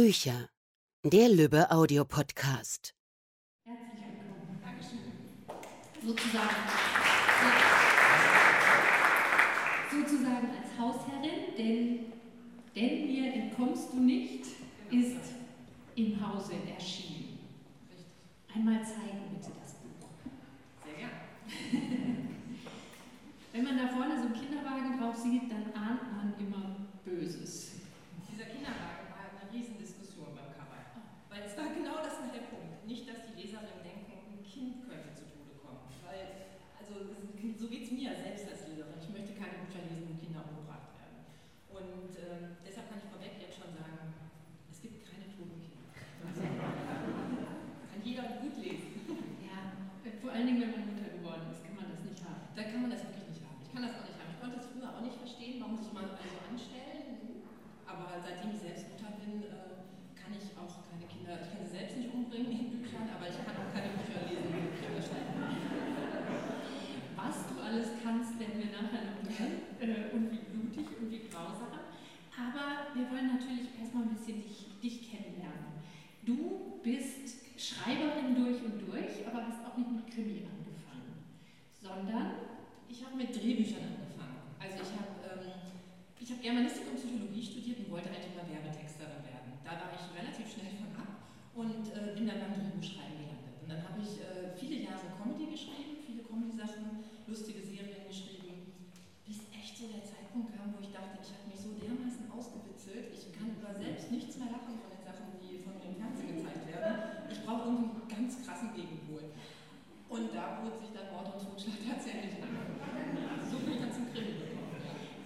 Bücher. Der Lübbe Audiopodcast. Herzlich willkommen. Dankeschön. Sozusagen, sozusagen als Hausherrin, denn, denn mir entkommst du nicht, ist im Hause erschienen. Einmal zeigen bitte das Buch. Sehr gern. Wenn man da vorne so einen Kinderwagen drauf sieht, dann ahnt man immer Böses. Dieser Kinderwagen. nichts mehr lachen von den Sachen, die von mir im Fernsehen gezeigt werden. Ich brauche irgendwie einen ganz krassen Gegenpol. Und da bot sich dann Mord und Totschlag tatsächlich an. So viel ich dann zum Krimi gekommen.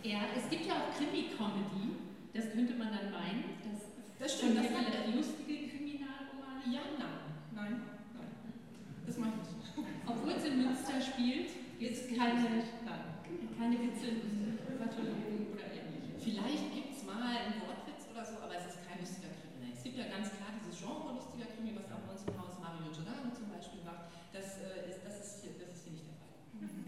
Ja, es gibt ja auch Krimi-Comedy. Das könnte man dann meinen. Das, das stimmt. Das sind ja lustige Kriminalromane. Ja, nein. Nein, nein. Das mache ich nicht. Obwohl es in Münster spielt, gibt es keine, nein. keine Witze, Pathologien oder ähnliches. Vielleicht gibt es mal ein gibt ja ganz klar dieses Genre lustiger Krimi, was auch bei uns im Haus Mario Giordano zum Beispiel macht. Das, äh, ist, das, ist, hier, das ist hier nicht der Fall.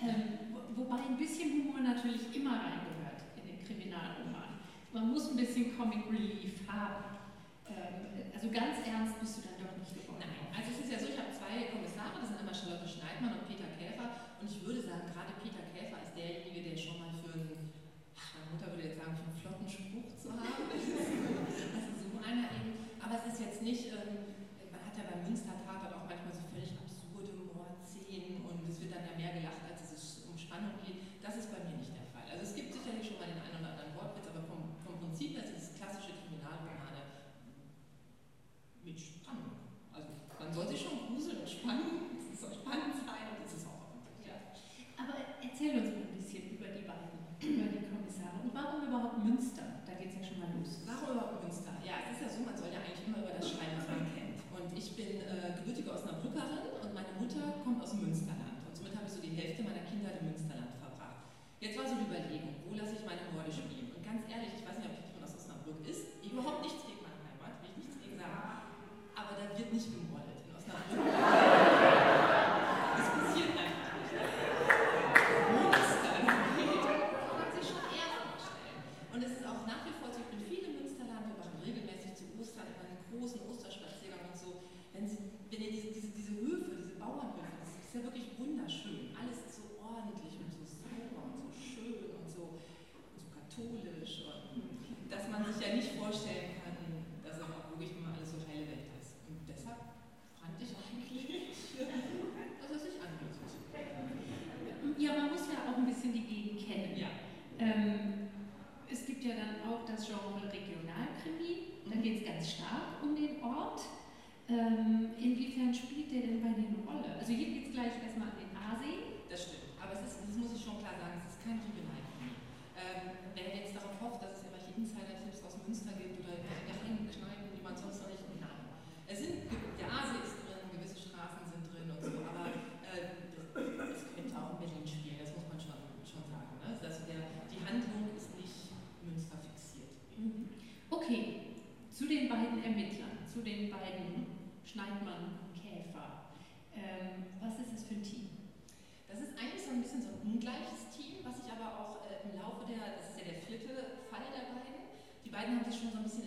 Ähm, wobei ein bisschen Humor natürlich immer reingehört in den Kriminalroman. Man muss ein bisschen Comic Relief haben. Ähm, also ganz ernst bist du da jetzt nicht äh, Genre Regionalkrimi. Da mhm. geht es ganz stark um den Ort. Ähm, inwiefern spielt der denn bei denen eine Rolle? Also hier geht es gleich erstmal an den Aasee. Das stimmt. Aber es ist, das muss ich schon klar sagen, es ist kein Regionalkrimin. Ähm, wenn wir jetzt questions on the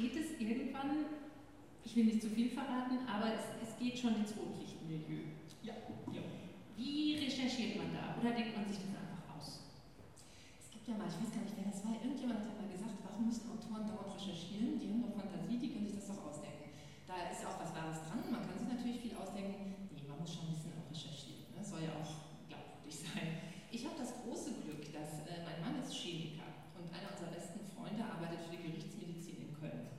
Geht es irgendwann, ich will nicht zu viel verraten, aber es, es geht schon ins Rotlichtmilieu. Ja, ja. Wie recherchiert man da? Oder denkt man sich das einfach aus? Es gibt ja mal, ich weiß gar nicht, wer das war, irgendjemand hat mal gesagt, warum müssen Autoren dauernd recherchieren? Die haben doch Fantasie, die können sich das doch ausdenken. Da ist auch was Wahres dran, man kann sich natürlich viel ausdenken. Nee, man muss schon ein bisschen auch recherchieren. Ne? Soll ja auch glaubwürdig sein. Ich habe das große Glück, dass äh, mein Mann ist Chemiker und einer unserer besten Freunde arbeitet für die Gerichtsmedizin in Köln.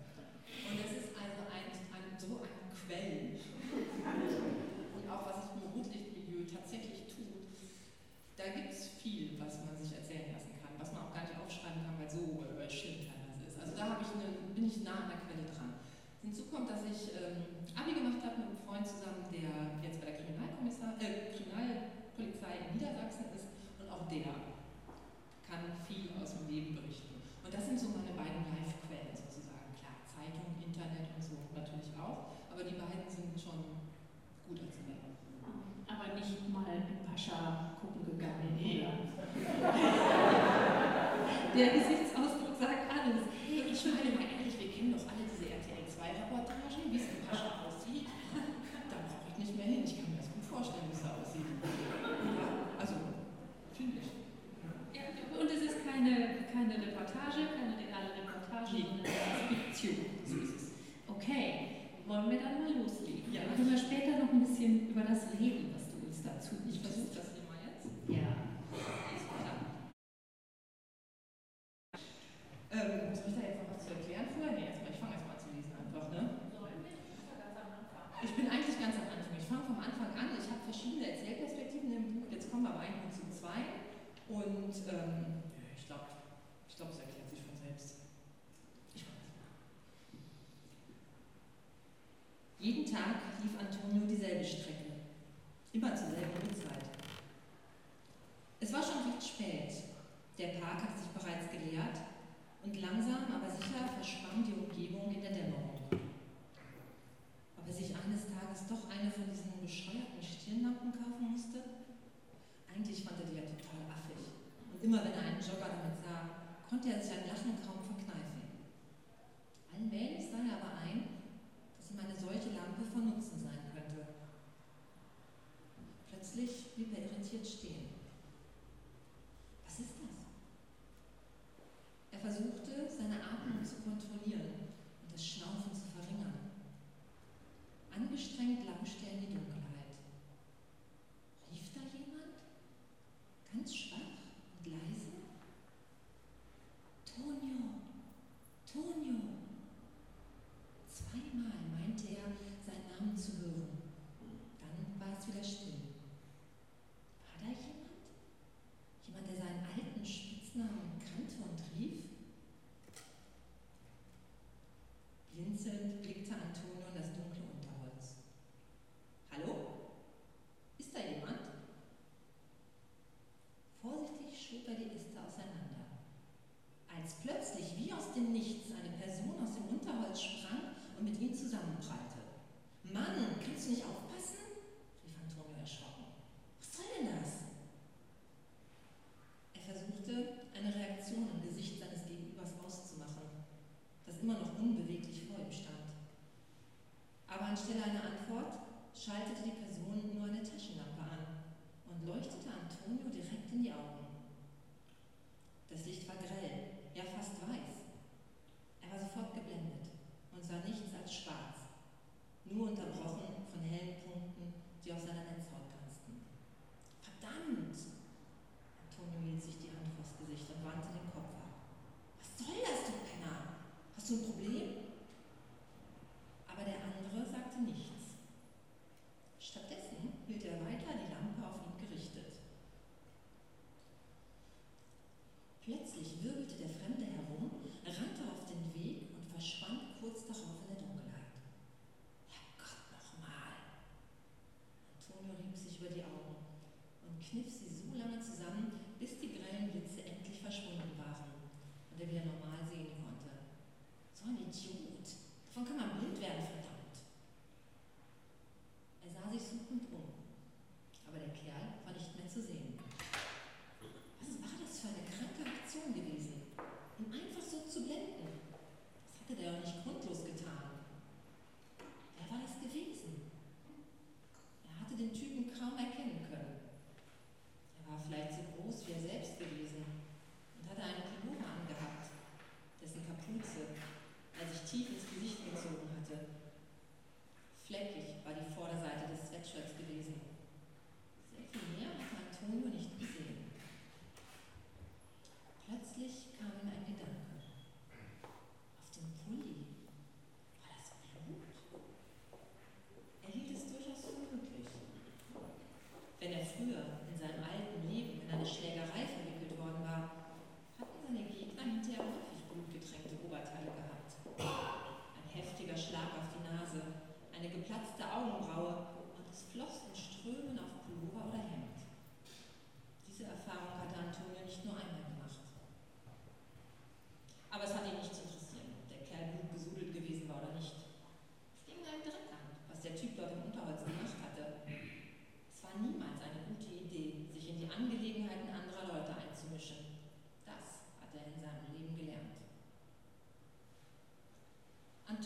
Und es ist also ein, ein, so ein Quell. Und auch was sich im Rotlichtmilieu tatsächlich tut, da gibt es viel, was man sich erzählen lassen kann, was man auch gar nicht aufschreiben kann, weil so äh, schlimm teilweise ist. Also da habe ich eine, bin ich nah an der Quelle dran. Hinzu kommt, dass ich ähm, Abi gemacht habe mit einem Freund zusammen, der jetzt bei der Kriminalkommissar, äh, Kriminalpolizei in Niedersachsen ist und auch der kann viel aus dem Leben berichten. Und das sind so meine beiden Live-Quellen sozusagen. Klar, Zeitung, Internet und so natürlich auch, aber die beiden sind schon gut erzählt. Aber nicht mal mit Pascha gucken gegangen. Nee. Der Gesichtsausdruck sagt alles. Hey, ich meine mal ehrlich, wir kennen doch alle diese RTL 2-Reportagen, wie es in Pascha aussieht. Da brauche ich nicht mehr hin. Ich kann mir das gut vorstellen, wie es da aussieht. Ja, also, finde ich. Ja, und es ist keine, keine Reportage, keine reale Reportage, sondern es ist Fiktion. So ist es. Okay, wollen wir dann mal loslegen? Ja. Dann können wir später noch ein bisschen über das reden, was du uns dazu Ich versuche das hier mal jetzt. Ja. Ist. Ähm, soll ich da jetzt noch was zu erklären vorher? Nee, erstmal, ich fange erstmal zu lesen einfach, ne? Ich bin eigentlich ganz am Anfang. Ich fange vom Anfang an. Ich habe verschiedene Erzählperspektiven im Buch. Jetzt kommen wir aber eigentlich zu zwei. Und ähm, ich glaube, ich glaub, es erklärt sich von selbst. Ich an. Jeden Tag lief Antonio dieselbe Strecke. Immer zur selben Uhrzeit. Es war schon recht spät. Der Park hatte sich bereits geleert und langsam, aber sicher verschwamm die Umgebung in der Dämmerung. Ob er sich eines Tages doch eine von diesen bescheuerten Stirnlampen kaufen musste? Eigentlich fand er die ja total affig. Und immer wenn er einen Jogger damit sah, konnte er sich ein Lachen kaum verkneifen. Allmählich sah er aber ein, dass ihm eine solche Lampe von Nutzen sein könnte. Plötzlich blieb er irritiert stehen. Was ist das? Er versuchte, seine Atmung zu kontrollieren und das Schnaufen zu verringern. Angestrengt lauschte er in die Dunkelheit. Rief da jemand? Ganz schwach und leise? Tonio! Tonio! Zweimal meinte er, seinen Namen zu hören. Dann war es wieder still. War da jemand? Jemand, der seinen alten Spitznamen kannte und rief? Blinzelnd blickte Antonio in das dunkle Unterholz. Hallo? Ist da jemand? Vorsichtig schob er die Äste auseinander. Als plötzlich wie dem Nichts eine Person aus dem Unterholz sprang und mit ihm zusammenprallte. Mann, kannst du nicht aufpassen?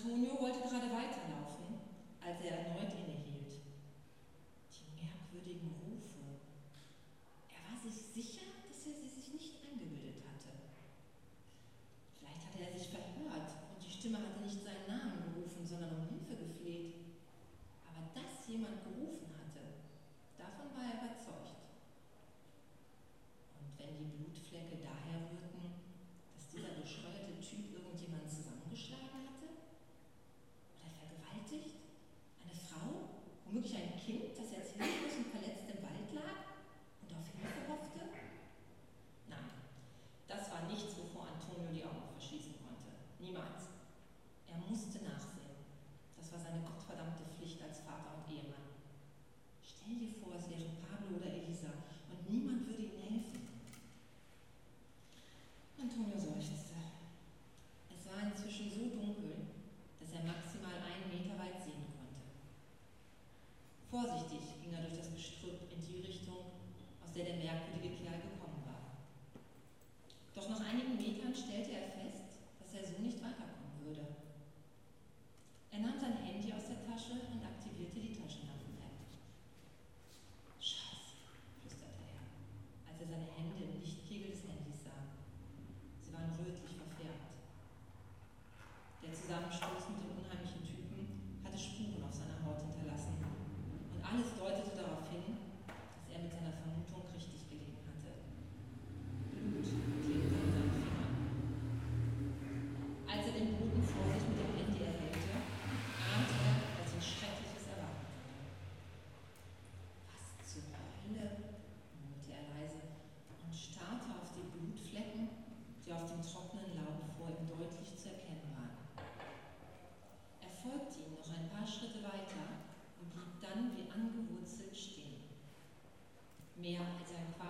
Júnior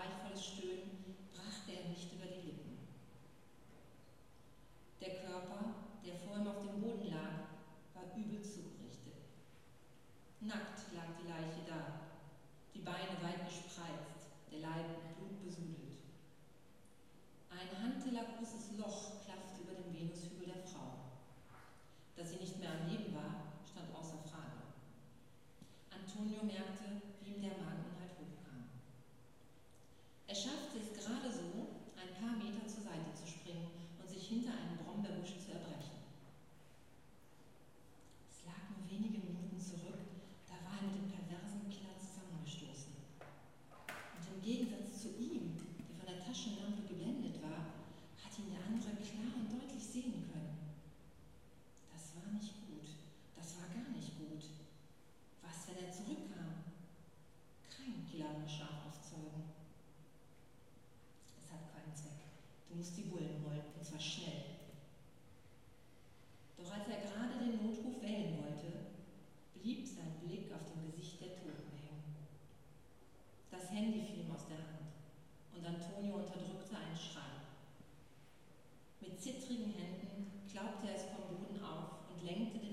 gewaltvolles Stöhnen. zittrigen Händen klaubte er es vom Boden auf und lenkte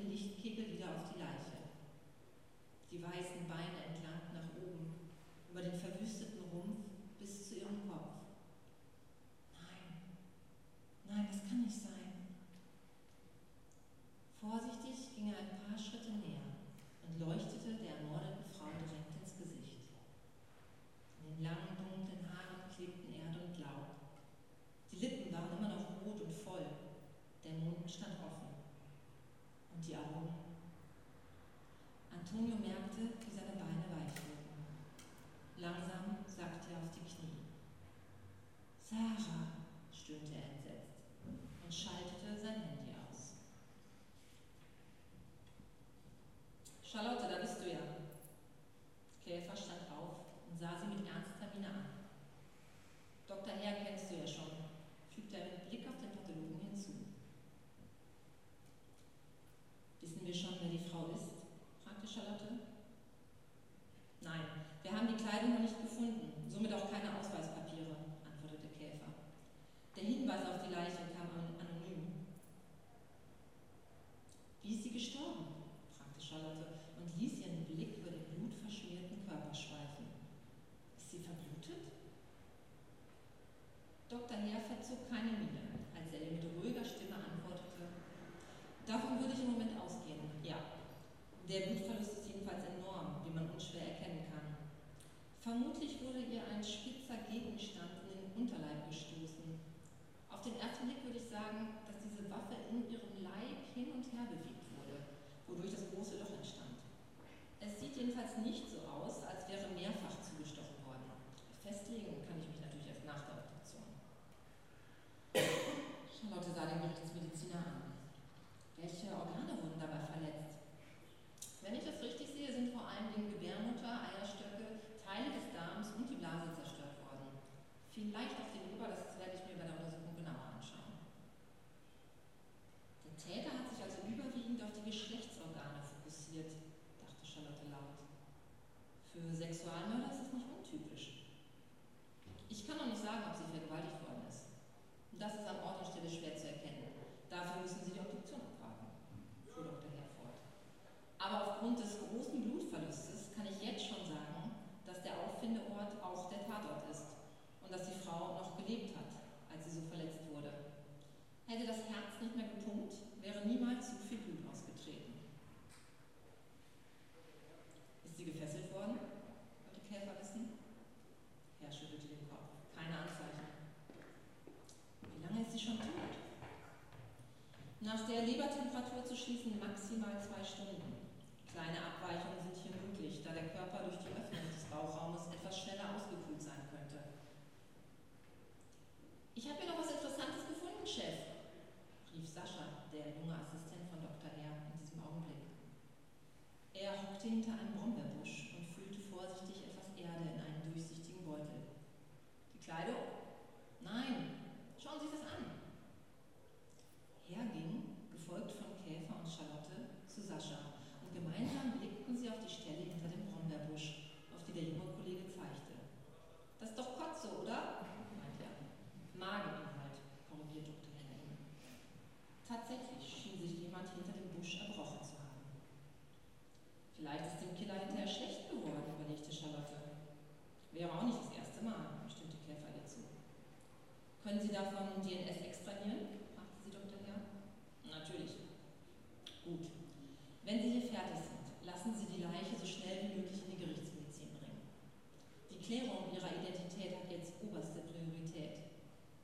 oberste Priorität.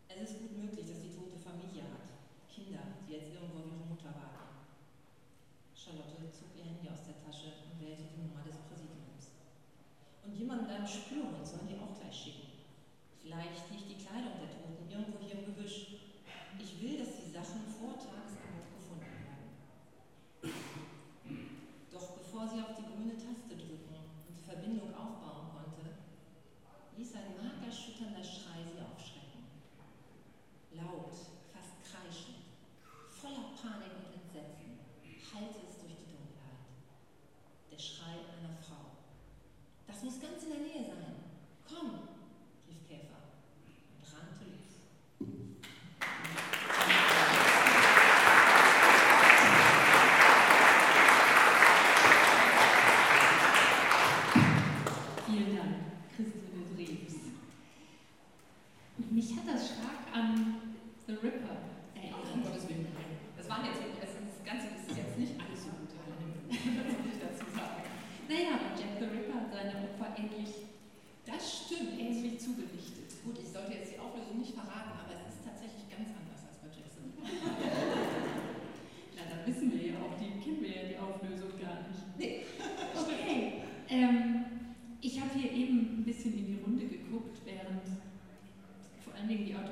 Es ist gut möglich, dass die tote Familie hat, Kinder, die jetzt irgendwo ihre Mutter warten. Charlotte zog ihr Handy aus der Tasche und wählte die Nummer des Präsidiums. Und jemanden mit einem Spürhund sollen die auch gleich schicken. Vielleicht liegt Sonst kannst du deine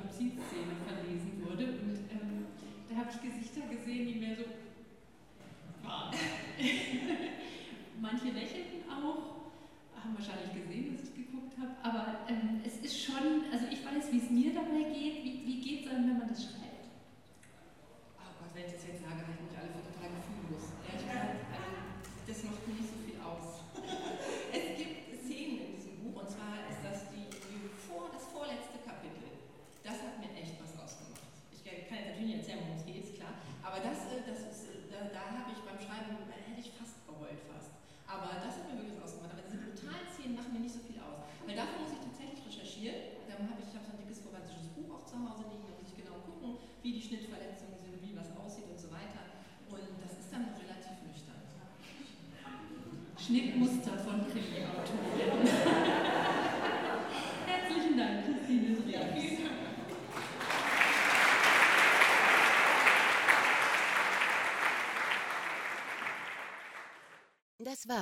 Justizszene erzählen, worum es geht, klar. Aber das, äh, das ist, äh, da, da habe ich beim Schreiben, da hätte ich fast geheult fast. Aber das hat mir wirklich ausgemacht. Aber diese brutalen Szenen machen mir nicht so viel aus. Weil dafür muss ich tatsächlich recherchieren. Dann habe ich, ich habe so ein dickes forensisches Buch auch zu Hause liegen, da muss ich genau gucken, wie die Schnittver